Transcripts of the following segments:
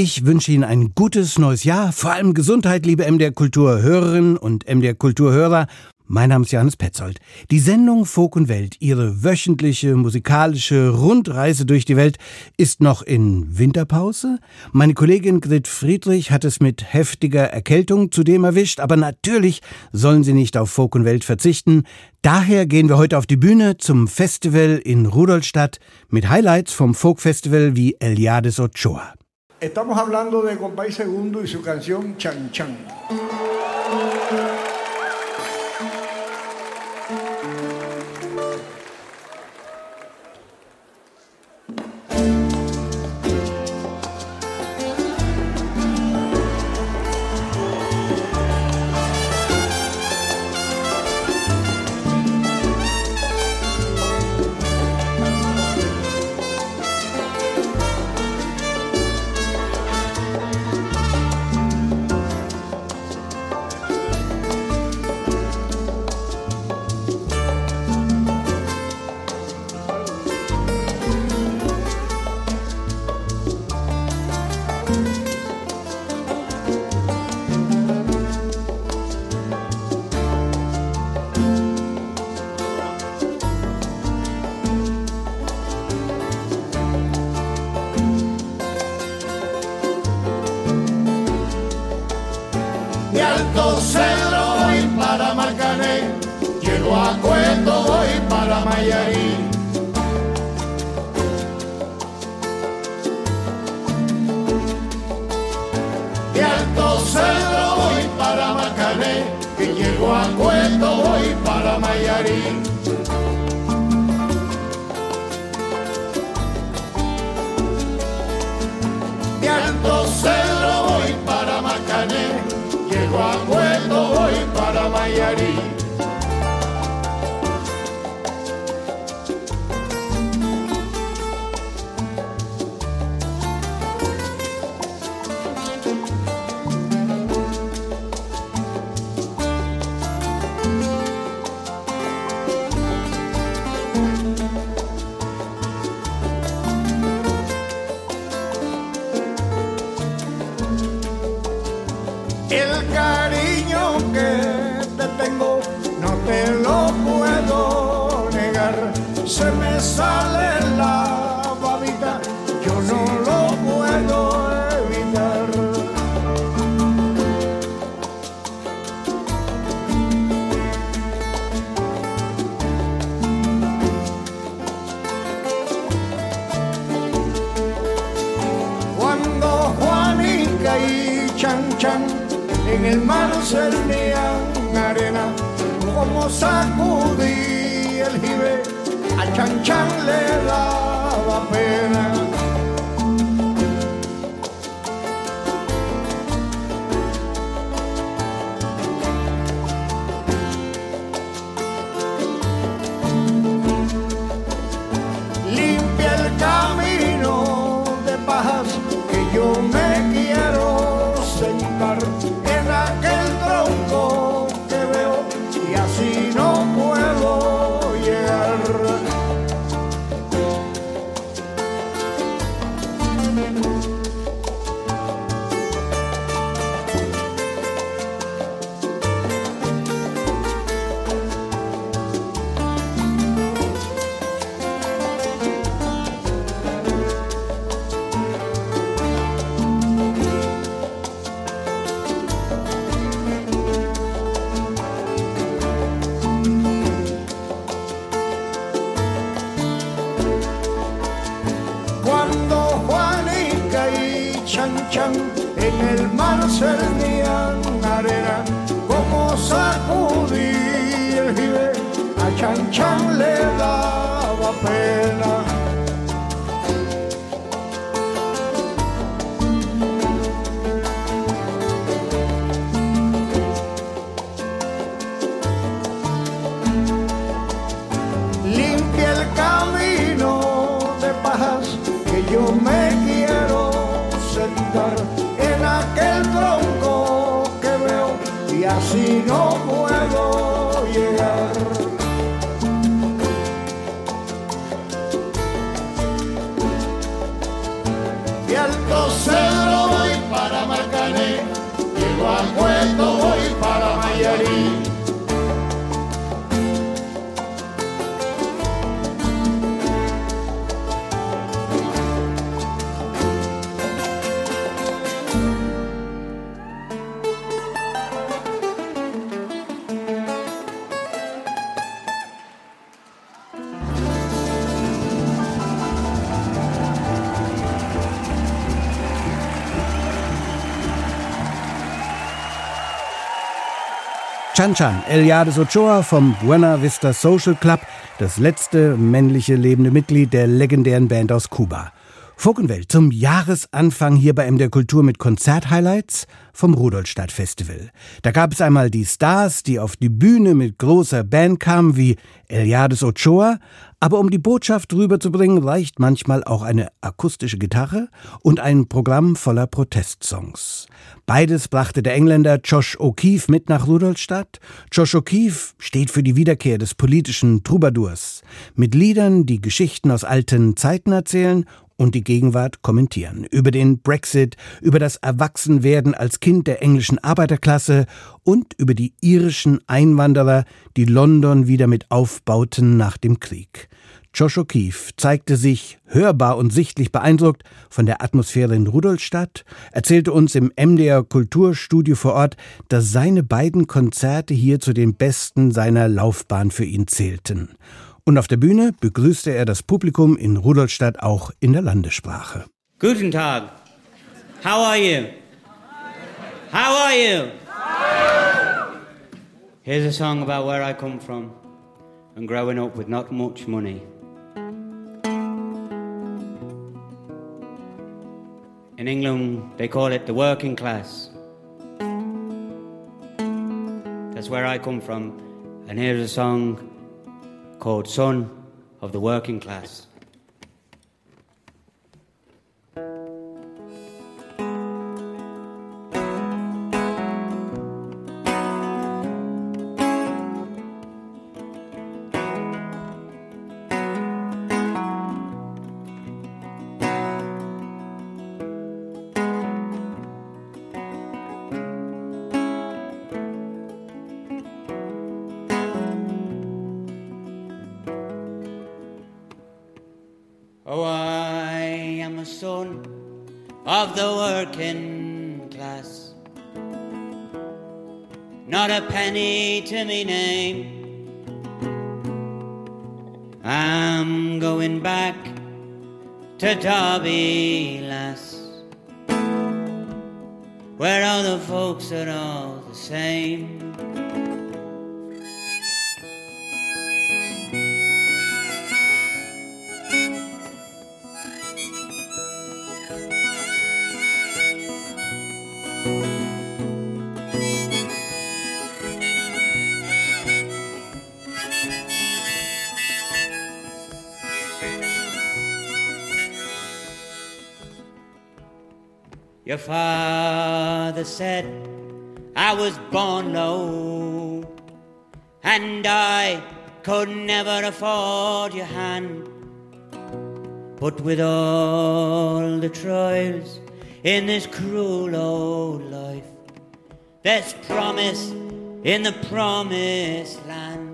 Ich wünsche Ihnen ein gutes neues Jahr, vor allem Gesundheit, liebe MDR Kulturhörerinnen und MDR Kulturhörer. Mein Name ist Johannes Petzold. Die Sendung Folk und Welt, Ihre wöchentliche musikalische Rundreise durch die Welt, ist noch in Winterpause. Meine Kollegin Grit Friedrich hat es mit heftiger Erkältung zudem erwischt, aber natürlich sollen Sie nicht auf Folk und Welt verzichten. Daher gehen wir heute auf die Bühne zum Festival in Rudolstadt mit Highlights vom Folk Festival wie Eliades Ochoa. Estamos hablando de Compay Segundo y su canción Chan Chan. body. chan chan en el mar servían arena como sacudí el jibe. A chan chan le daba pena. Alto cedro Chan Chan, Eliades Ochoa vom Buena Vista Social Club, das letzte männliche lebende Mitglied der legendären Band aus Kuba. Fokenwelt zum Jahresanfang hier bei MDR Kultur mit Konzerthighlights vom Rudolstadt Festival. Da gab es einmal die Stars, die auf die Bühne mit großer Band kamen, wie Eliades Ochoa, aber um die Botschaft rüberzubringen, reicht manchmal auch eine akustische Gitarre und ein Programm voller Protestsongs. Beides brachte der Engländer Josh O'Keefe mit nach Rudolstadt. Josh O'Keefe steht für die Wiederkehr des politischen Troubadours. Mit Liedern, die Geschichten aus alten Zeiten erzählen und die Gegenwart kommentieren. Über den Brexit, über das Erwachsenwerden als Kind der englischen Arbeiterklasse und über die irischen Einwanderer, die London wieder mit aufbauten nach dem Krieg. Josh O'Keefe zeigte sich hörbar und sichtlich beeindruckt von der Atmosphäre in Rudolstadt, erzählte uns im MDR Kulturstudio vor Ort, dass seine beiden Konzerte hier zu den besten seiner Laufbahn für ihn zählten. Und auf der Bühne begrüßte er das Publikum in Rudolstadt auch in der Landessprache. Guten Tag. How are you? How are you? Here's a song about where I come from and growing up with not much money. In England, they call it the working class. That's where I come from. And here's a song called Son of the Working Class. To Your father said I was born low, and I could never afford your hand. But with all the trials in this cruel old life, there's promise in the promised land.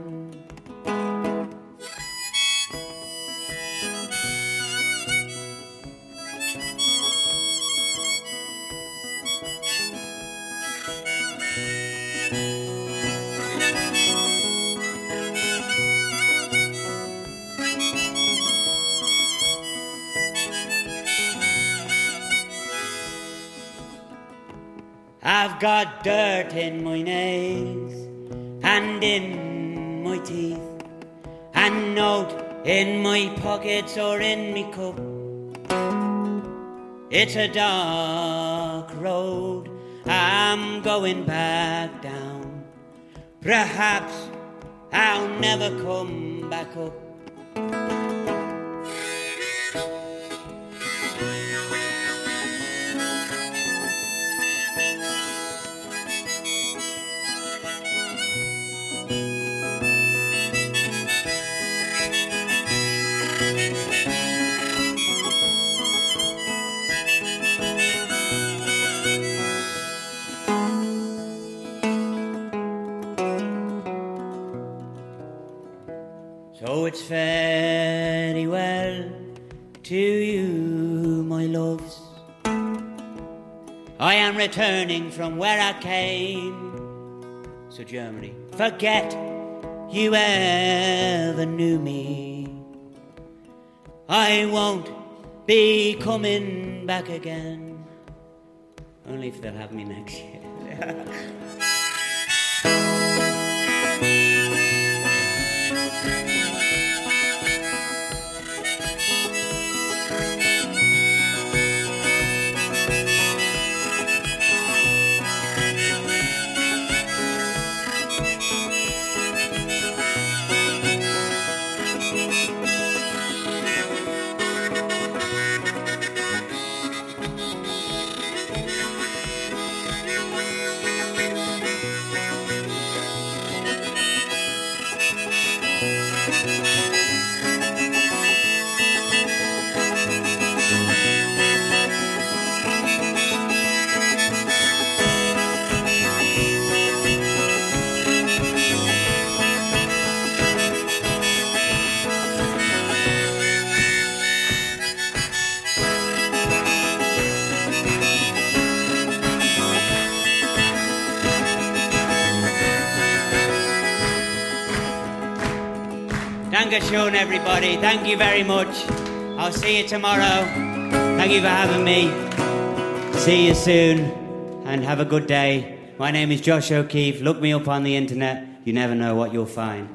Dirt in my nails and in my teeth, and note in my pockets or in me cup. It's a dark road I'm going back down. Perhaps I'll never come back up. Am returning from where I came. So, Germany, forget you ever knew me. I won't be coming back again. Only if they'll have me next year. Dankeschön, everybody. Thank you very much. I'll see you tomorrow. Thank you for having me. See you soon and have a good day. My name is Josh O'Keefe. Look me up on the internet. You never know what you'll find.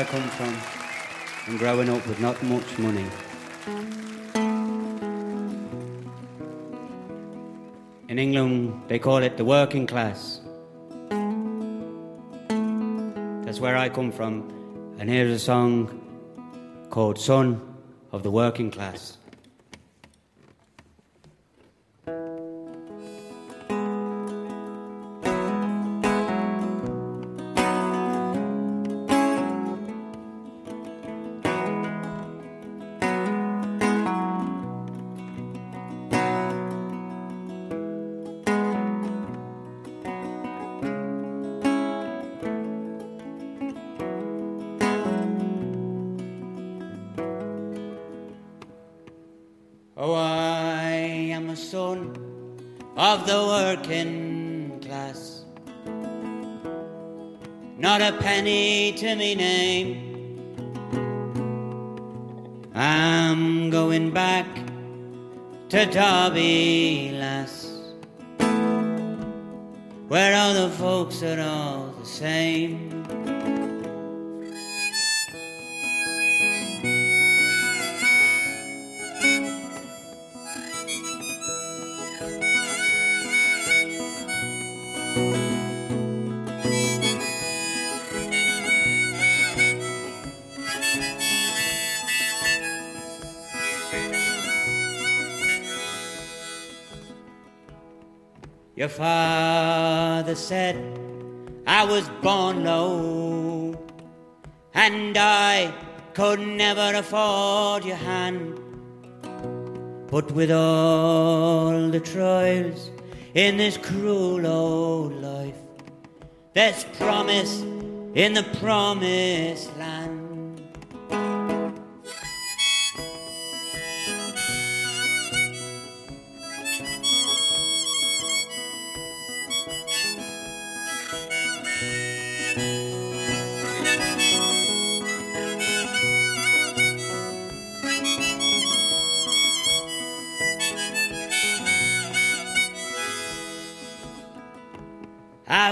I come from and growing up with not much money. In England, they call it the working class. That's where I come from. And here's a song called Son of the Working Class. With all the trials in this cruel old life, there's promise in the promised land.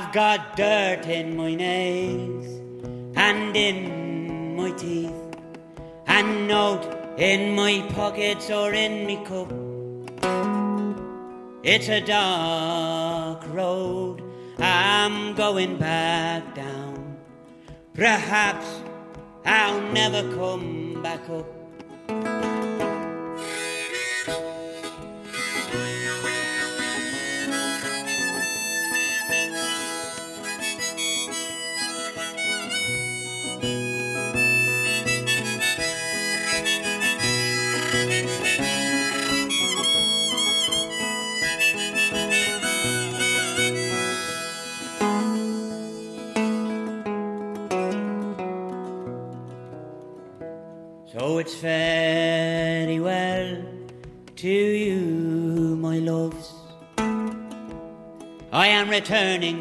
I've got dirt in my nails and in my teeth, and note in my pockets or in me cup. It's a dark road I'm going back down. Perhaps I'll never come back up.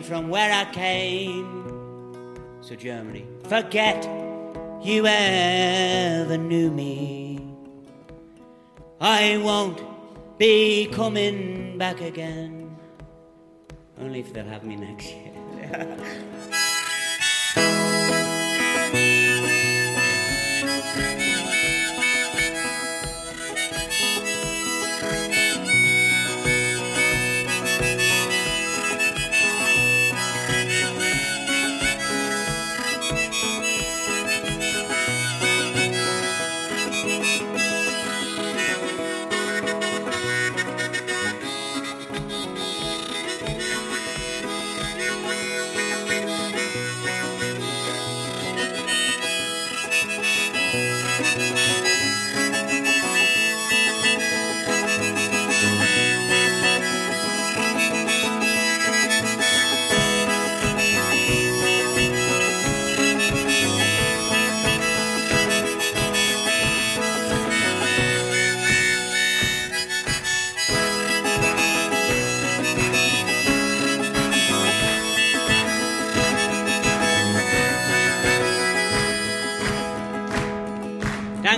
From where I came. So, Germany, forget you ever knew me. I won't be coming back again. Only if they'll have me next year.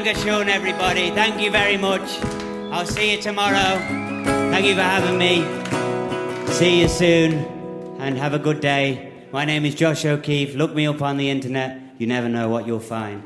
Dankeschön, everybody. Thank you very much. I'll see you tomorrow. Thank you for having me. See you soon and have a good day. My name is Josh O'Keefe. Look me up on the internet. You never know what you'll find.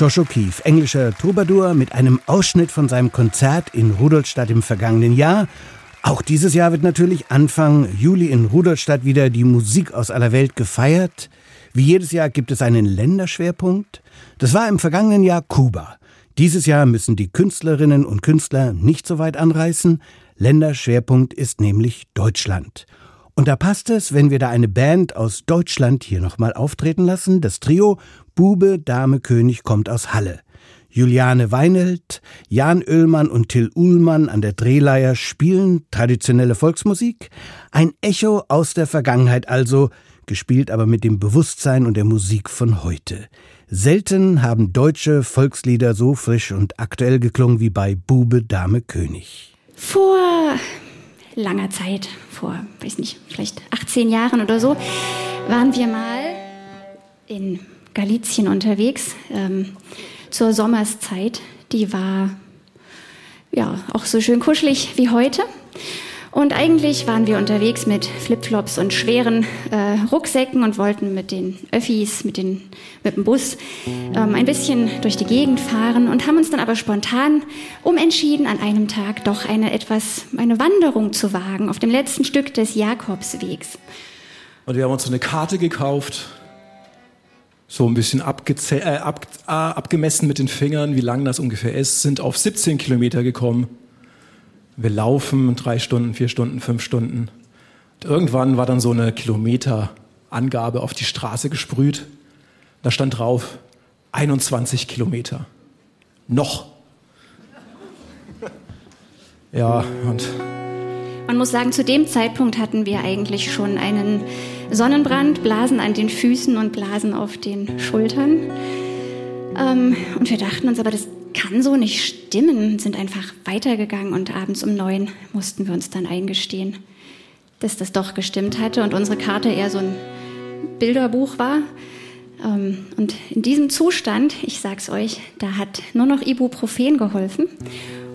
Josh O'Keefe, englischer Troubadour mit einem Ausschnitt von seinem Konzert in Rudolstadt im vergangenen Jahr. Auch dieses Jahr wird natürlich Anfang Juli in Rudolstadt wieder die Musik aus aller Welt gefeiert. Wie jedes Jahr gibt es einen Länderschwerpunkt. Das war im vergangenen Jahr Kuba. Dieses Jahr müssen die Künstlerinnen und Künstler nicht so weit anreißen. Länderschwerpunkt ist nämlich Deutschland. Und da passt es, wenn wir da eine Band aus Deutschland hier nochmal auftreten lassen. Das Trio Bube, Dame, König kommt aus Halle. Juliane Weinelt, Jan Oehlmann und Till Uhlmann an der Drehleier spielen traditionelle Volksmusik. Ein Echo aus der Vergangenheit also, gespielt aber mit dem Bewusstsein und der Musik von heute. Selten haben deutsche Volkslieder so frisch und aktuell geklungen wie bei Bube, Dame, König. Vor langer Zeit, vor, weiß nicht, vielleicht 18 Jahren oder so, waren wir mal in Galizien unterwegs ähm, zur Sommerszeit. Die war ja auch so schön kuschelig wie heute. Und eigentlich waren wir unterwegs mit Flipflops und schweren äh, Rucksäcken und wollten mit den Öffis, mit, den, mit dem Bus ähm, ein bisschen durch die Gegend fahren und haben uns dann aber spontan umentschieden, an einem Tag doch eine etwas eine Wanderung zu wagen auf dem letzten Stück des Jakobswegs. Und wir haben uns eine Karte gekauft, so ein bisschen äh, ab, äh, abgemessen mit den Fingern, wie lang das ungefähr ist, sind auf 17 Kilometer gekommen wir laufen drei Stunden, vier Stunden, fünf Stunden. Und irgendwann war dann so eine Kilometerangabe auf die Straße gesprüht. Da stand drauf 21 Kilometer. Noch. Ja, und. Man muss sagen, zu dem Zeitpunkt hatten wir eigentlich schon einen Sonnenbrand, Blasen an den Füßen und Blasen auf den Schultern. Ähm, und wir dachten uns aber, das kann so nicht stimmen, sind einfach weitergegangen und abends um neun mussten wir uns dann eingestehen, dass das doch gestimmt hatte und unsere Karte eher so ein Bilderbuch war. Ähm, und in diesem Zustand, ich sag's euch, da hat nur noch Ibuprofen geholfen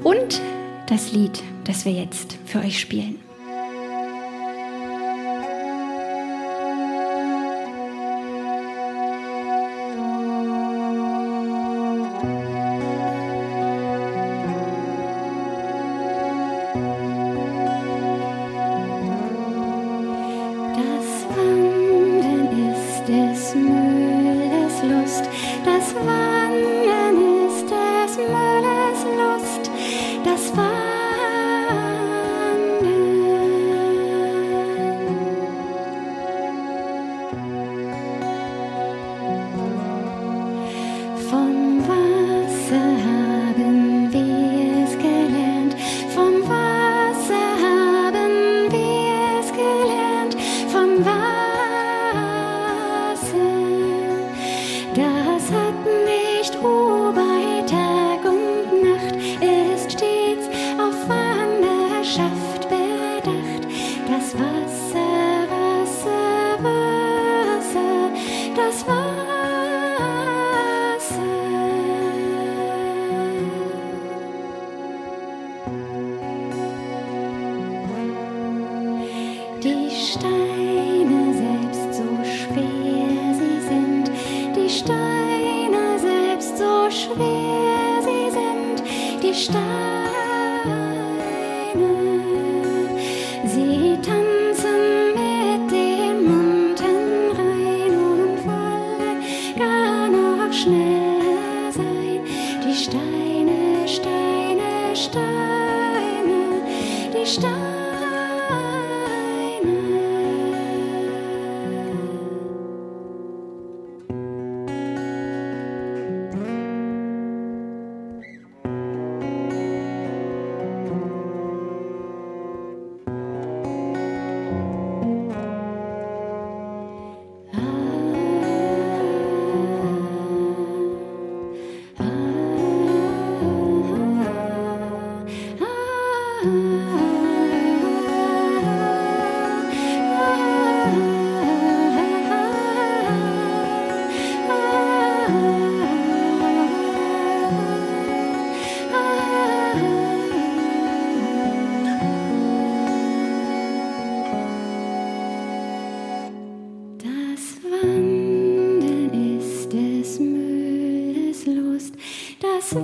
und das Lied, das wir jetzt für euch spielen. Auch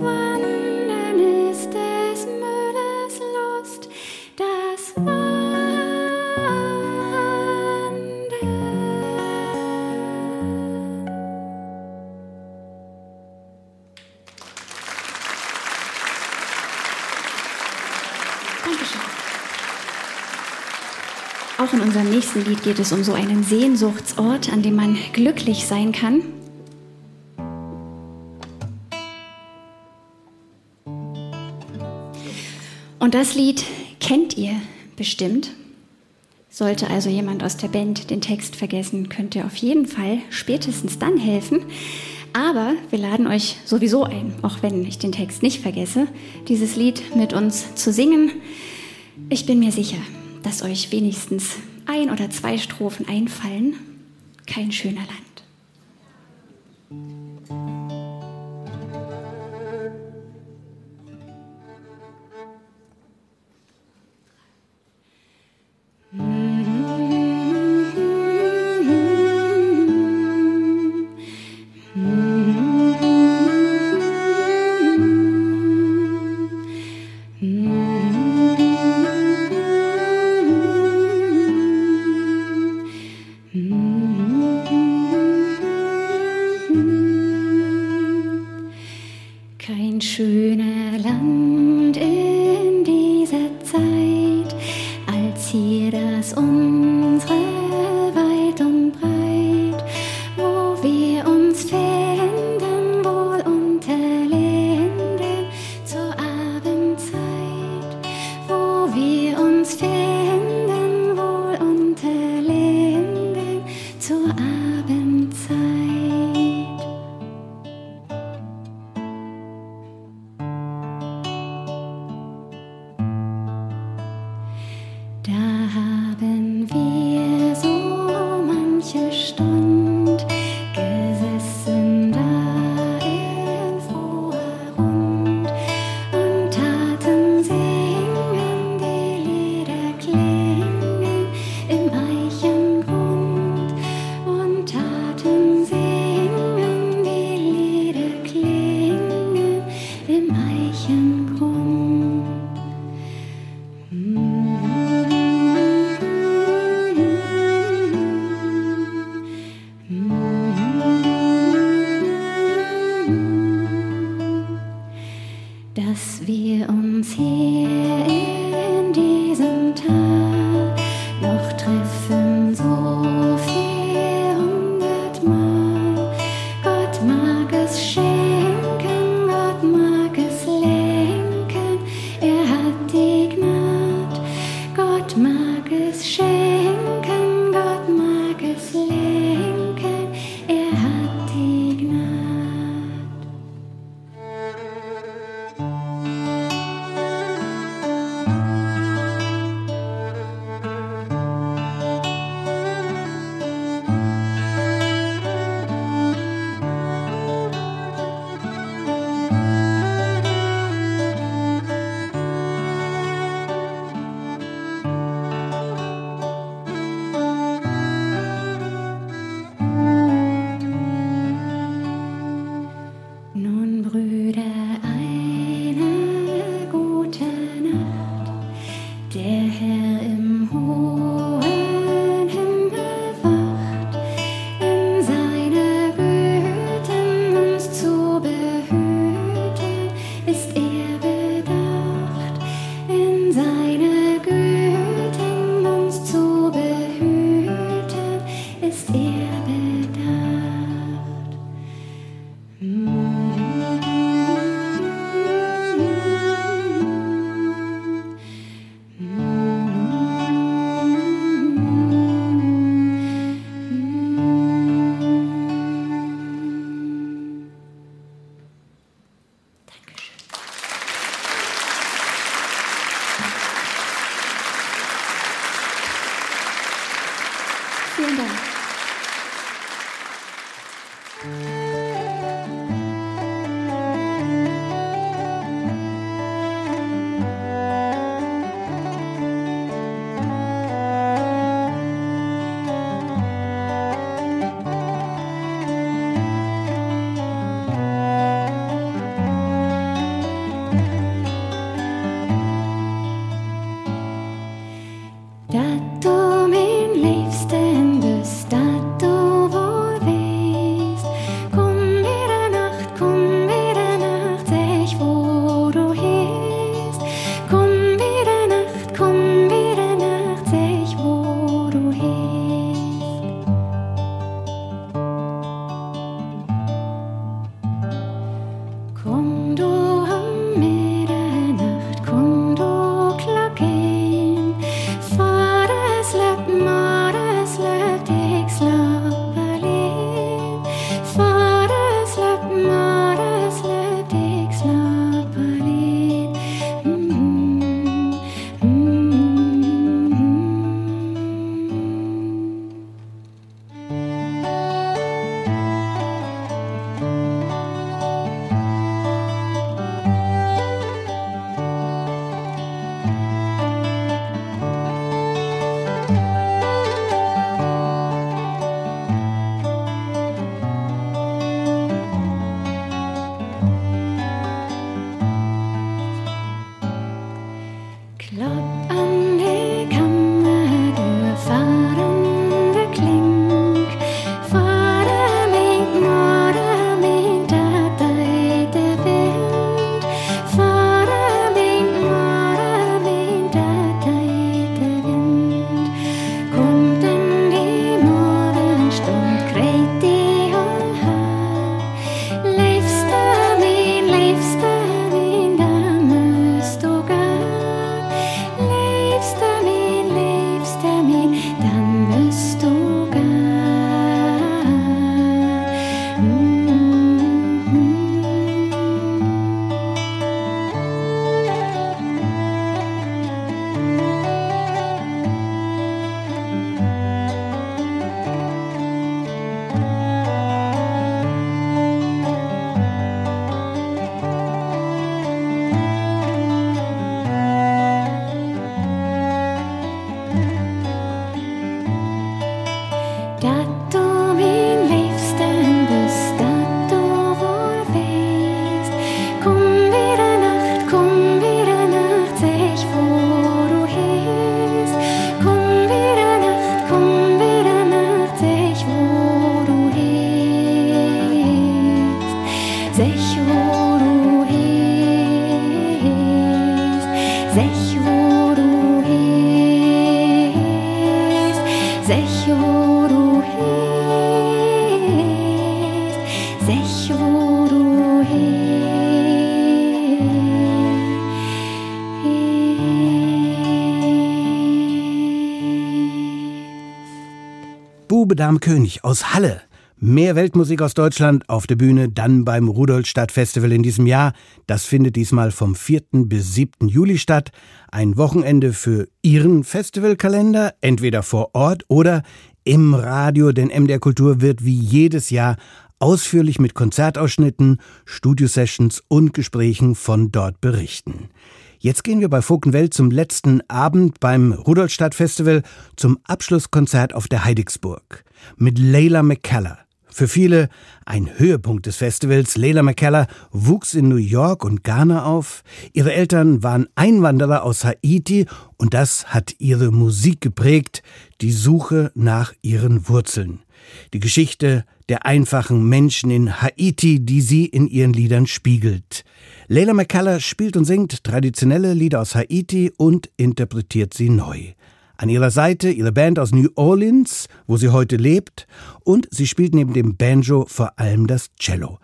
in unserem nächsten Lied geht es um so einen Sehnsuchtsort, an dem man glücklich sein kann. Und das Lied kennt ihr bestimmt. Sollte also jemand aus der Band den Text vergessen, könnt ihr auf jeden Fall spätestens dann helfen. Aber wir laden euch sowieso ein, auch wenn ich den Text nicht vergesse, dieses Lied mit uns zu singen. Ich bin mir sicher, dass euch wenigstens ein oder zwei Strophen einfallen. Kein schöner Land. and I Bube Dame König aus Halle. Mehr Weltmusik aus Deutschland auf der Bühne, dann beim Rudolstadt Festival in diesem Jahr. Das findet diesmal vom 4. bis 7. Juli statt. Ein Wochenende für Ihren Festivalkalender, entweder vor Ort oder im Radio, denn MDR Kultur wird wie jedes Jahr ausführlich mit Konzertausschnitten, Studiosessions und Gesprächen von dort berichten. Jetzt gehen wir bei Fokenwelt zum letzten Abend beim Rudolstadt Festival zum Abschlusskonzert auf der Heidigsburg mit Leila McKellar. Für viele ein Höhepunkt des Festivals. Leila McKellar wuchs in New York und Ghana auf. Ihre Eltern waren Einwanderer aus Haiti und das hat ihre Musik geprägt, die Suche nach ihren Wurzeln. Die Geschichte der einfachen Menschen in Haiti, die sie in ihren Liedern spiegelt. Leila McCullough spielt und singt traditionelle Lieder aus Haiti und interpretiert sie neu. An ihrer Seite ihre Band aus New Orleans, wo sie heute lebt, und sie spielt neben dem Banjo vor allem das Cello.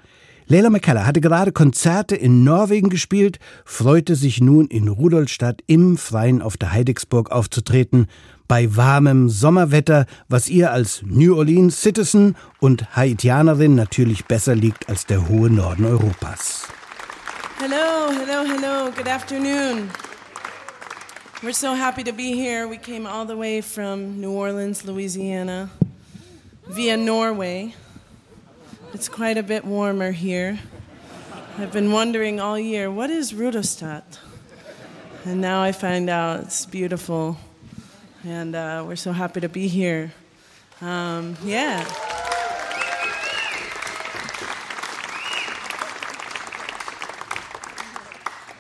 Leila McCullough hatte gerade Konzerte in Norwegen gespielt, freute sich nun in Rudolstadt im Freien auf der Heidigsburg aufzutreten, bei warmem Sommerwetter, was ihr als New Orleans Citizen und Haitianerin natürlich besser liegt als der hohe Norden Europas. Hello, hello, hello. Good afternoon. We're so happy to be here. We came all the way from New Orleans, Louisiana, via Norway. It's quite a bit warmer here. I've been wondering all year, what is Rudolstadt? And now I find out it's beautiful. And uh, we're so happy to be here. Um, yeah.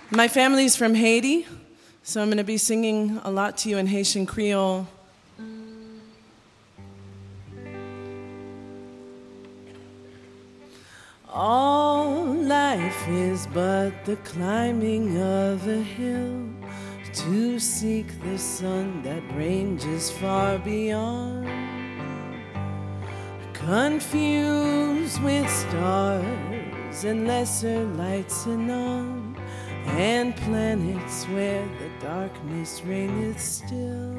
My family's from Haiti, so I'm going to be singing a lot to you in Haitian Creole. All life is but the climbing of a hill to seek the sun that ranges far beyond. Confused with stars and lesser lights anon and planets where the darkness reigneth still.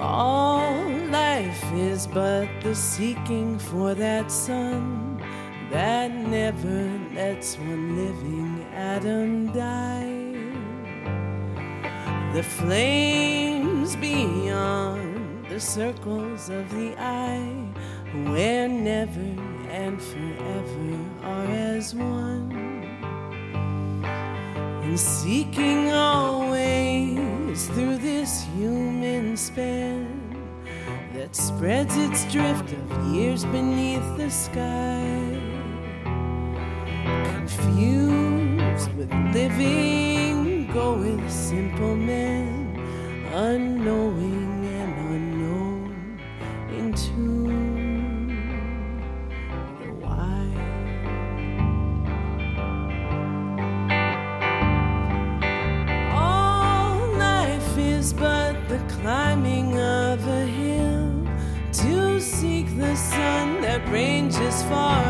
All life is but the seeking for that sun that never lets one living atom die. The flames beyond the circles of the eye, where never and forever are as one and seeking always through this human span that spreads its drift of years beneath the sky. Confused with living, go with simple men, unknowing and unknown, into. The wild. All life is but the climbing of a hill to seek the sun that ranges far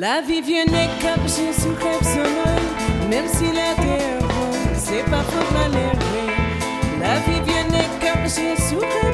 La vie vient n'est cap, j'ai sous crêpe même si la terre c'est pas pour malheureux. La vie vient n'est cap, j'ai sous crêpe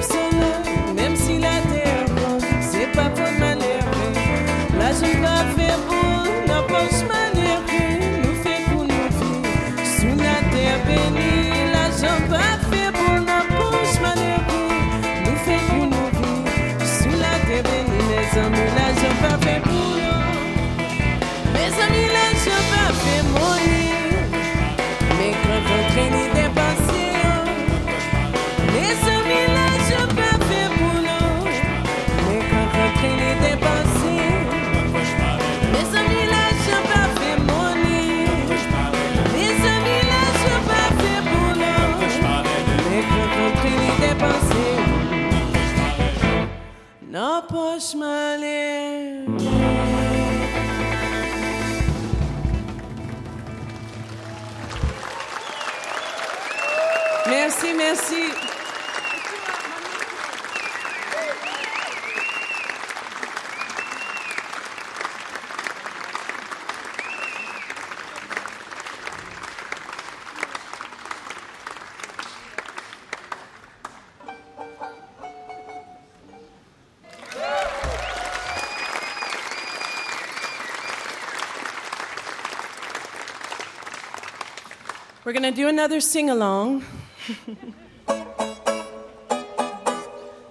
do another sing along.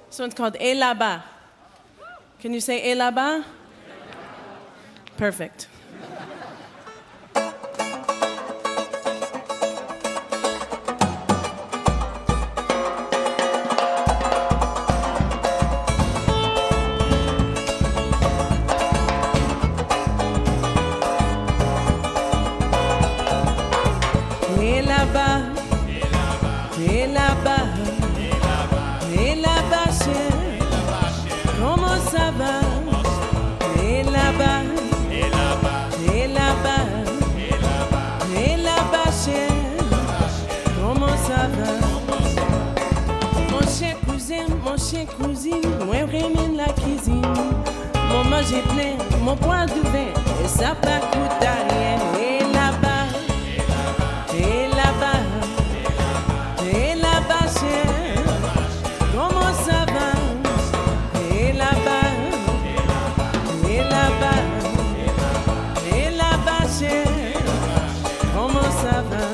this one's called Et. Can you say Et? Perfect. Mon cher cousine, moi remène la cuisine. Mon manger plein, mon point d'ouvert, et ça pas coûte à rien. Et là-bas, et là-bas, et là-bas, chérie, comment ça va? Et là-bas, et là-bas, et là-bas, chérie, comment ça va?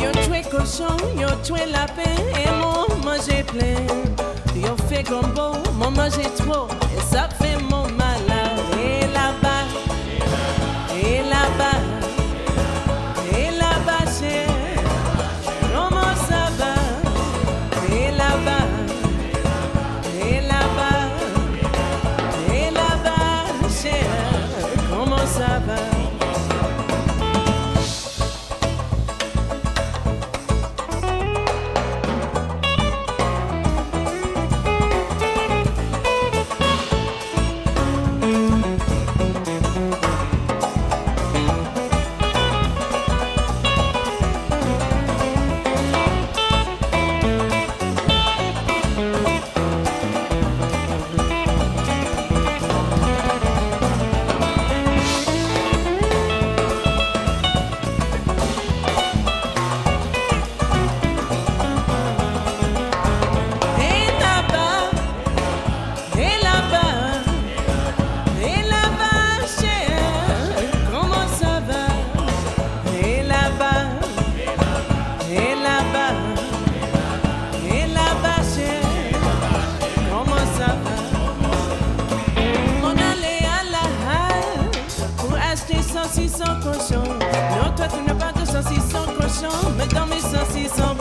Yo tué cochon, yo tué lapin, j'ai plein. Yon fait combo, maman j'ai trop, et ça fait mon. mais dans mes 500, 600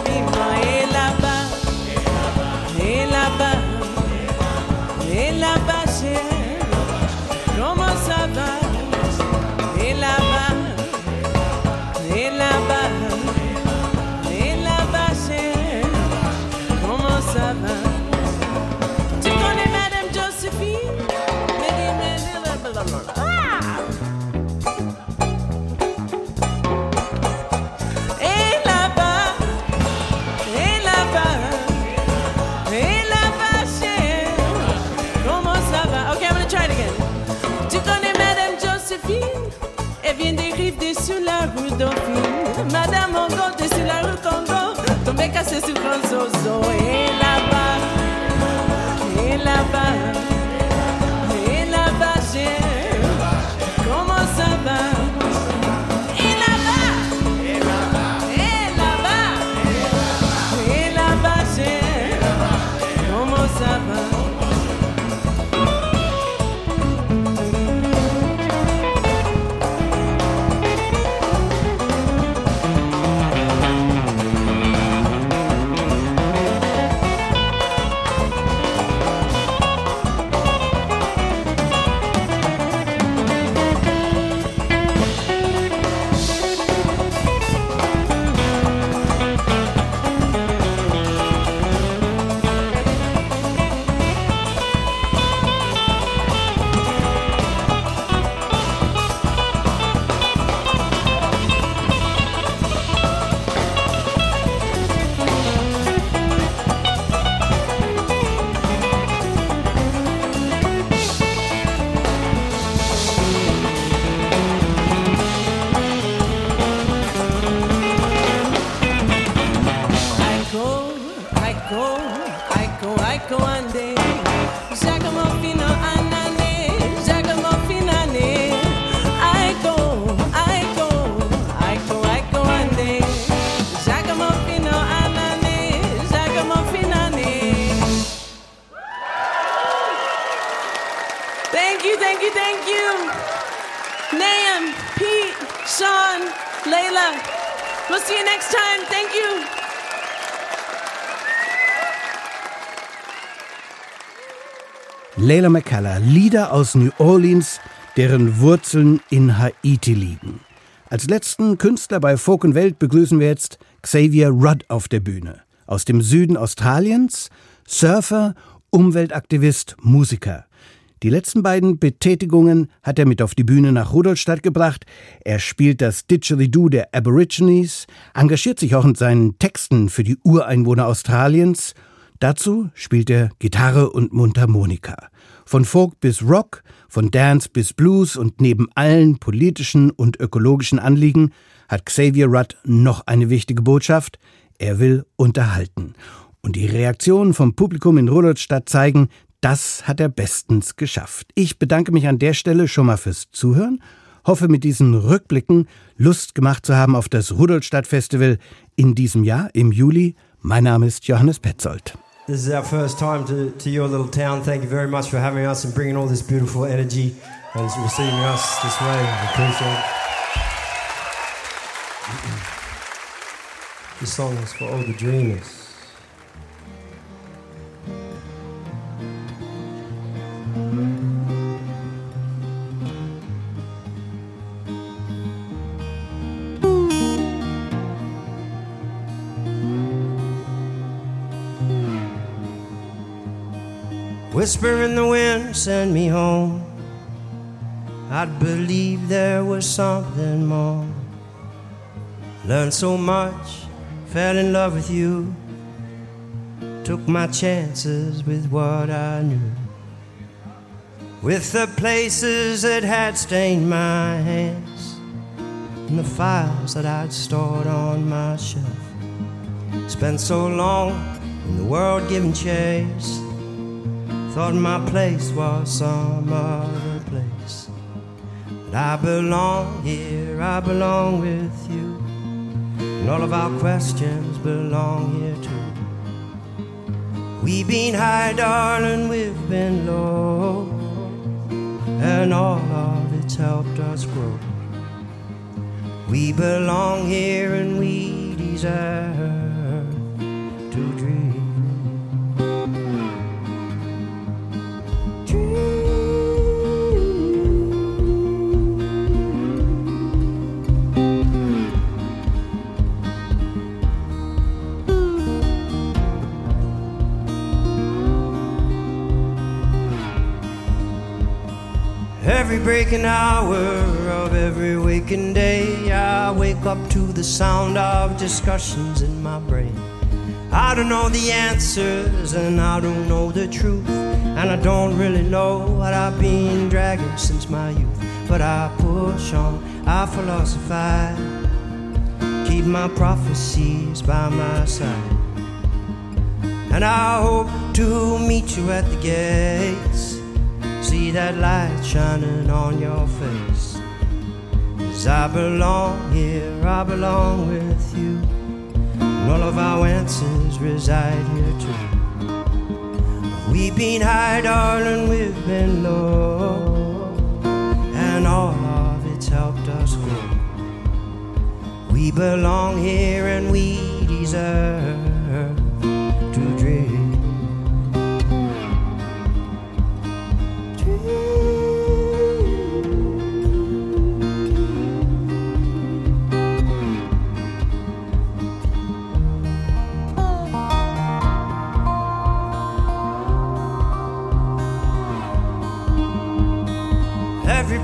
Layla McCullough, Lieder aus New Orleans, deren Wurzeln in Haiti liegen. Als letzten Künstler bei Folk und Welt begrüßen wir jetzt Xavier Rudd auf der Bühne. Aus dem Süden Australiens, Surfer, Umweltaktivist, Musiker. Die letzten beiden Betätigungen hat er mit auf die Bühne nach Rudolstadt gebracht. Er spielt das Didgeridoo der Aborigines, engagiert sich auch in seinen Texten für die Ureinwohner Australiens. Dazu spielt er Gitarre und Mundharmonika. Von Folk bis Rock, von Dance bis Blues und neben allen politischen und ökologischen Anliegen hat Xavier Rudd noch eine wichtige Botschaft. Er will unterhalten. Und die Reaktionen vom Publikum in Rudolstadt zeigen, das hat er bestens geschafft. Ich bedanke mich an der Stelle schon mal fürs Zuhören, hoffe mit diesen Rückblicken Lust gemacht zu haben auf das Rudolstadt Festival in diesem Jahr im Juli. Mein Name ist Johannes Petzold. This is our first time to, to your little town. Thank you very much for having us and bringing all this beautiful energy and receiving us this way. We appreciate it. This song is for all the dreamers. Whisper in the wind, send me home. I'd believe there was something more. Learned so much, fell in love with you. Took my chances with what I knew. With the places that had stained my hands, and the files that I'd stored on my shelf. Spent so long in the world giving chase. Thought my place was some other place. But I belong here, I belong with you. And all of our questions belong here too. We've been high, darling, we've been low. And all of it's helped us grow. We belong here and we deserve Every breaking hour of every waking day, I wake up to the sound of discussions in my brain. I don't know the answers and I don't know the truth, and I don't really know what I've been dragging since my youth. But I push on, I philosophize, keep my prophecies by my side. And I hope to meet you at the gates see that light shining on your face. Cause I belong here, I belong with you. And all of our answers reside here too. We've been high, darling, we've been low. And all of it's helped us grow. We belong here and we deserve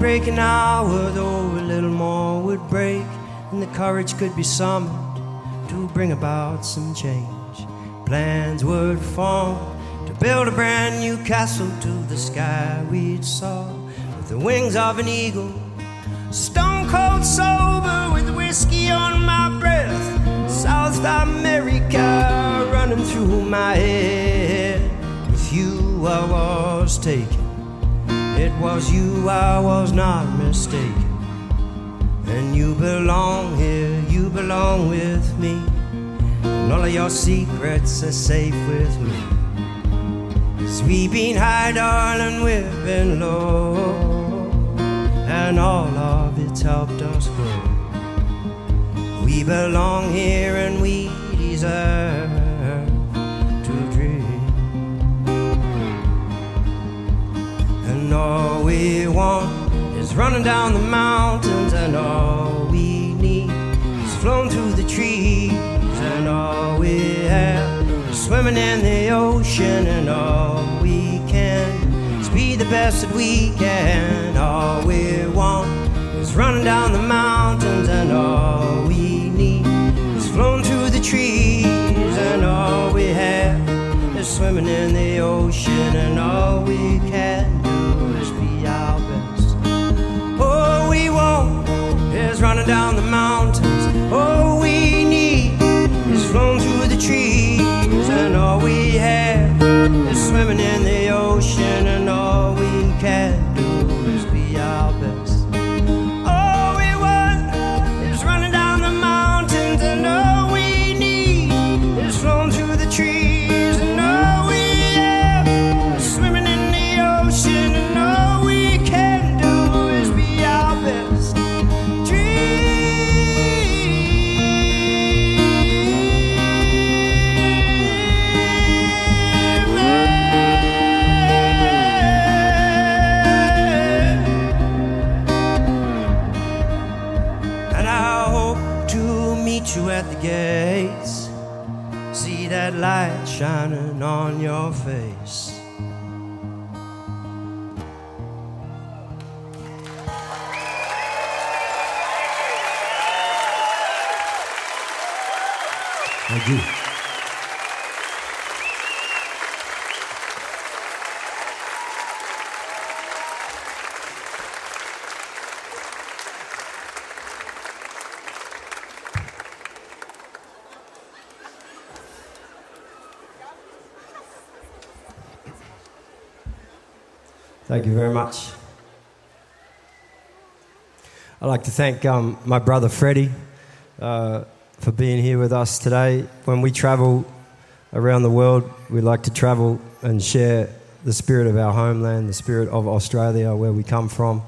Every breaking hour, though a little more would break, and the courage could be summoned to bring about some change. Plans would form to build a brand new castle to the sky we'd soar with the wings of an eagle. Stone cold sober with whiskey on my breath. South America running through my head. With you, I was taken. It was you, I was not mistaken. And you belong here, you belong with me. And all of your secrets are safe with me. Cause we been high, darling, we've been low. And all of it's helped us grow. We belong here and we deserve And all we want is running down the mountains, and all we need is flowing through the trees, and all we have is swimming in the ocean, and all we can is be the best that we can. All we want is running down the mountains, and all we need is flowing through the trees, and all we have is swimming in the ocean, and all we can very much. I'd like to thank um, my brother Freddie uh, for being here with us today. When we travel around the world, we like to travel and share the spirit of our homeland, the spirit of Australia, where we come from.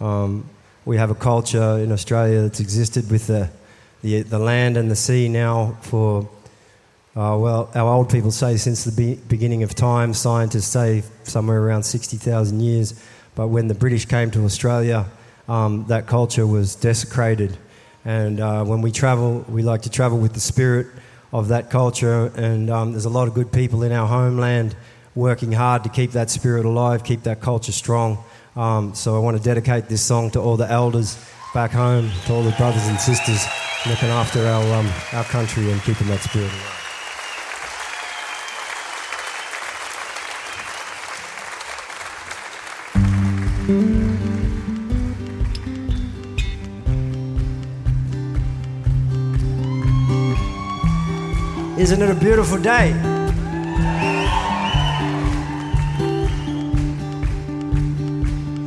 Um, we have a culture in Australia that's existed with the, the, the land and the sea now for uh, well, our old people say since the be- beginning of time, scientists say somewhere around 60,000 years. But when the British came to Australia, um, that culture was desecrated. And uh, when we travel, we like to travel with the spirit of that culture. And um, there's a lot of good people in our homeland working hard to keep that spirit alive, keep that culture strong. Um, so I want to dedicate this song to all the elders back home, to all the brothers and sisters looking after our, um, our country and keeping that spirit alive. Isn't it a beautiful day?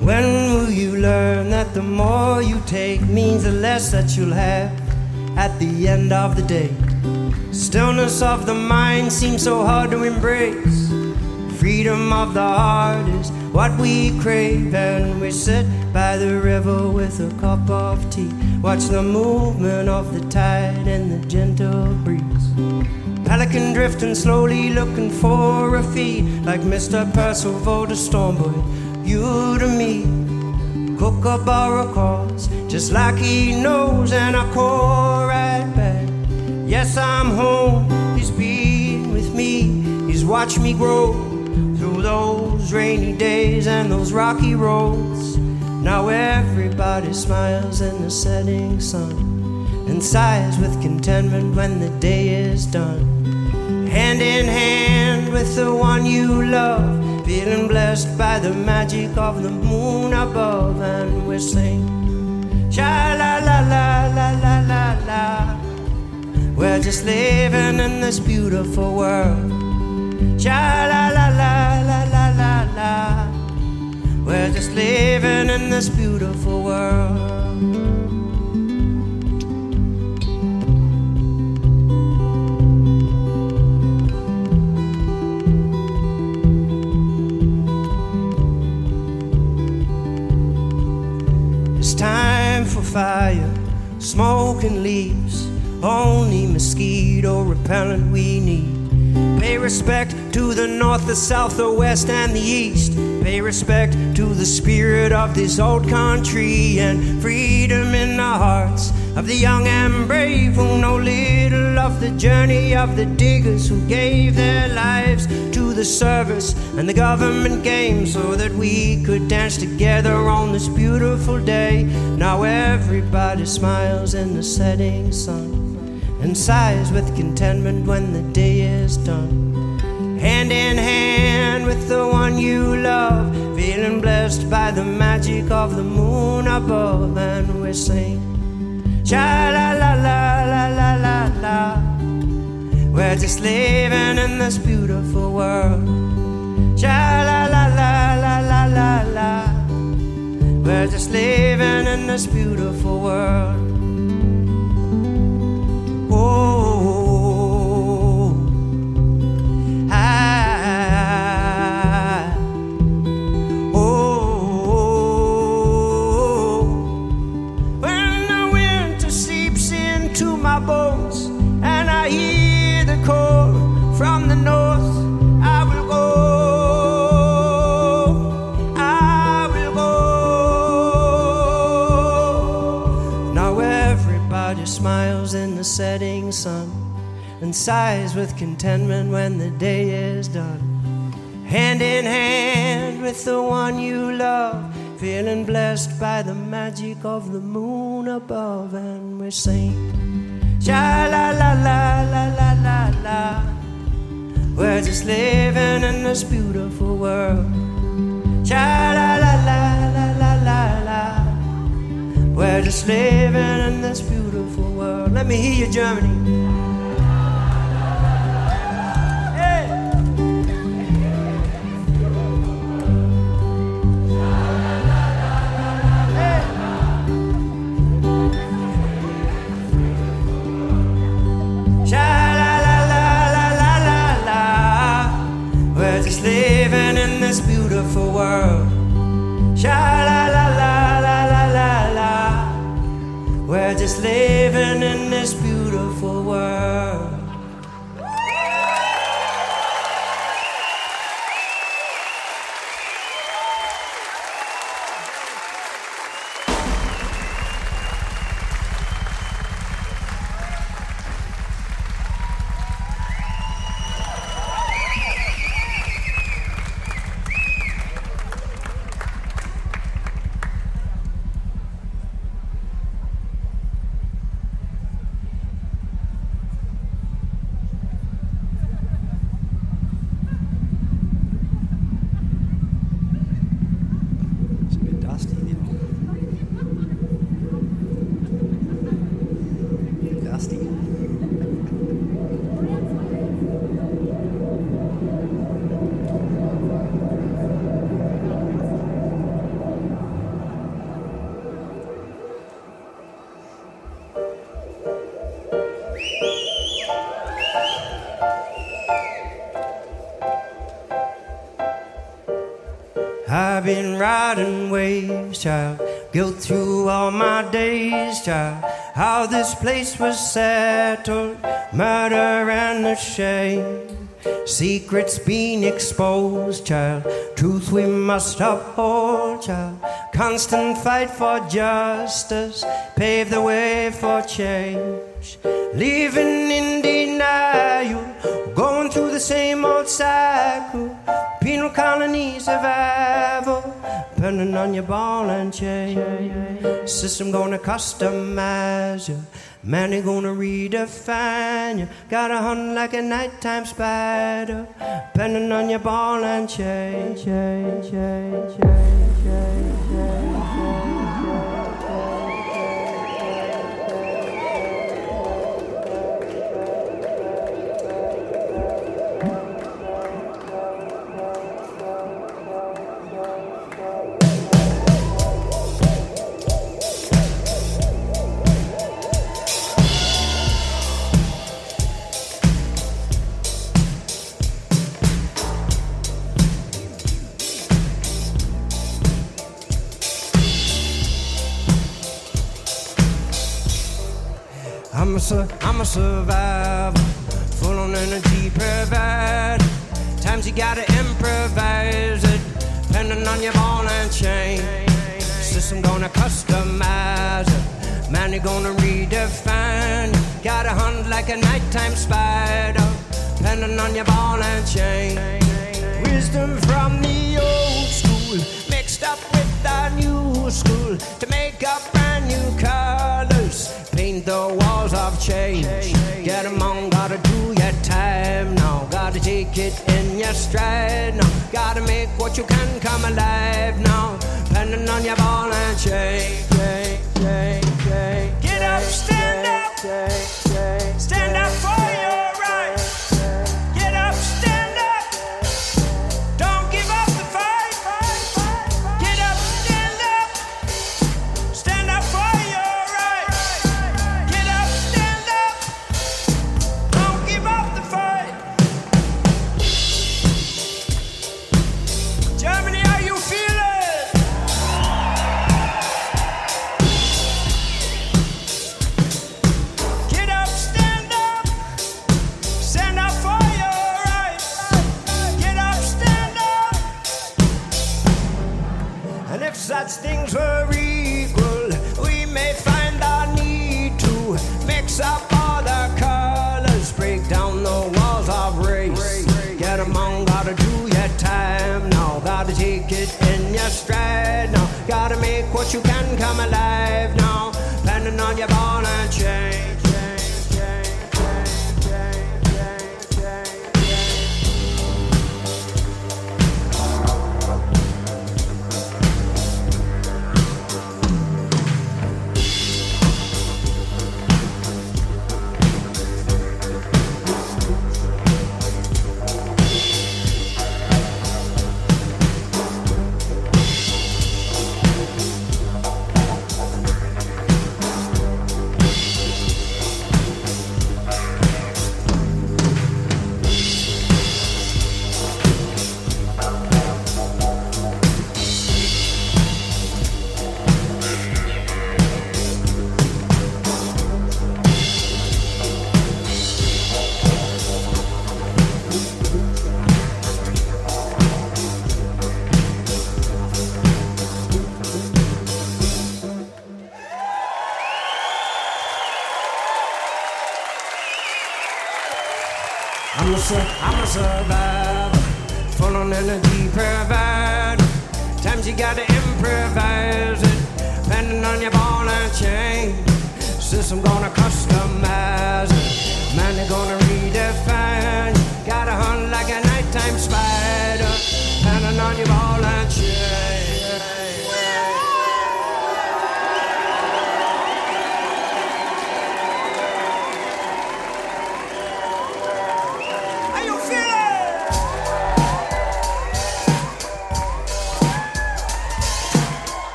When will you learn that the more you take means the less that you'll have at the end of the day? Stillness of the mind seems so hard to embrace. Freedom of the heart is what we crave, and we sit by the river with a cup of tea. Watch the movement of the tide and the gentle breeze. Pelican drifting slowly, looking for a feed, like Mr. Percival the storm boy. You to me, Kookaburra calls, just like he knows, and I call right back. Yes, I'm home. He's been with me. He's watched me grow those rainy days and those rocky roads. Now everybody smiles in the setting sun and sighs with contentment when the day is done. Hand in hand with the one you love, feeling blessed by the magic of the moon above, and we sing. Sha la la la la la la la. We're just living in this beautiful world. La la la la. We're just living in this beautiful world. It's time for fire, smoke and leaves, only mosquito repellent we need. Pay respect to the north, the south, the west, and the east. Pay respect to the spirit of this old country and freedom in the hearts of the young and brave who know little of the journey of the diggers who gave their lives to the service and the government game so that we could dance together on this beautiful day. Now everybody smiles in the setting sun and sighs with contentment when the day is done. Hand in hand with the one you love, feeling blessed by the magic of the moon above, and we sing. Cha la la la la la la la. We're just living in this beautiful world. Cha la la la la la la la. We're just living in this beautiful world. Oh, and sighs with contentment when the day is done. Hand in hand with the one you love, feeling blessed by the magic of the moon above, and we sing. Sha la la la la la la la. We're just living in this beautiful world. Sha la la la la la la la. We're just living in this beautiful world. Let me hear you, Germany. How this place was settled, murder and the shame. Secrets being exposed, child. Truth we must uphold, child. Constant fight for justice, pave the way for change. Living in denial, going through the same old cycle. Penal colony survival, depending on your ball and chain. System gonna customize you, man, they gonna redefine you. Gotta hunt like a nighttime spider, depending on your ball and chain. chain, chain, chain, chain, chain, I'm a survivor, full on energy provider. Times you gotta improvise it, depending on your ball and chain. System gonna customize it, man, you're gonna redefine. Gotta hunt like a nighttime spider, depending on your ball and chain. Wisdom from the old school, mixed up with the new school to make up brand new colors. The walls of change. Get on, gotta do your time now. Gotta take it in your stride now. Gotta make what you can come alive now. Depending on your ball and chain. Get up, stand up. Stand up for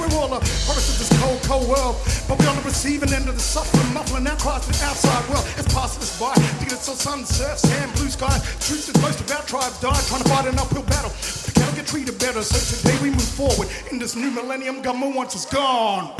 We're all a part of this cold, cold world. But we're on the receiving end of the suffering, muffling our cries to the outside world. It's passing us by. Digital sun, surf, sand, blue sky. Truth is most of our tribes died trying to fight an uphill battle. Cattle get treated better, so today we move forward. In this new millennium, government wants us gone.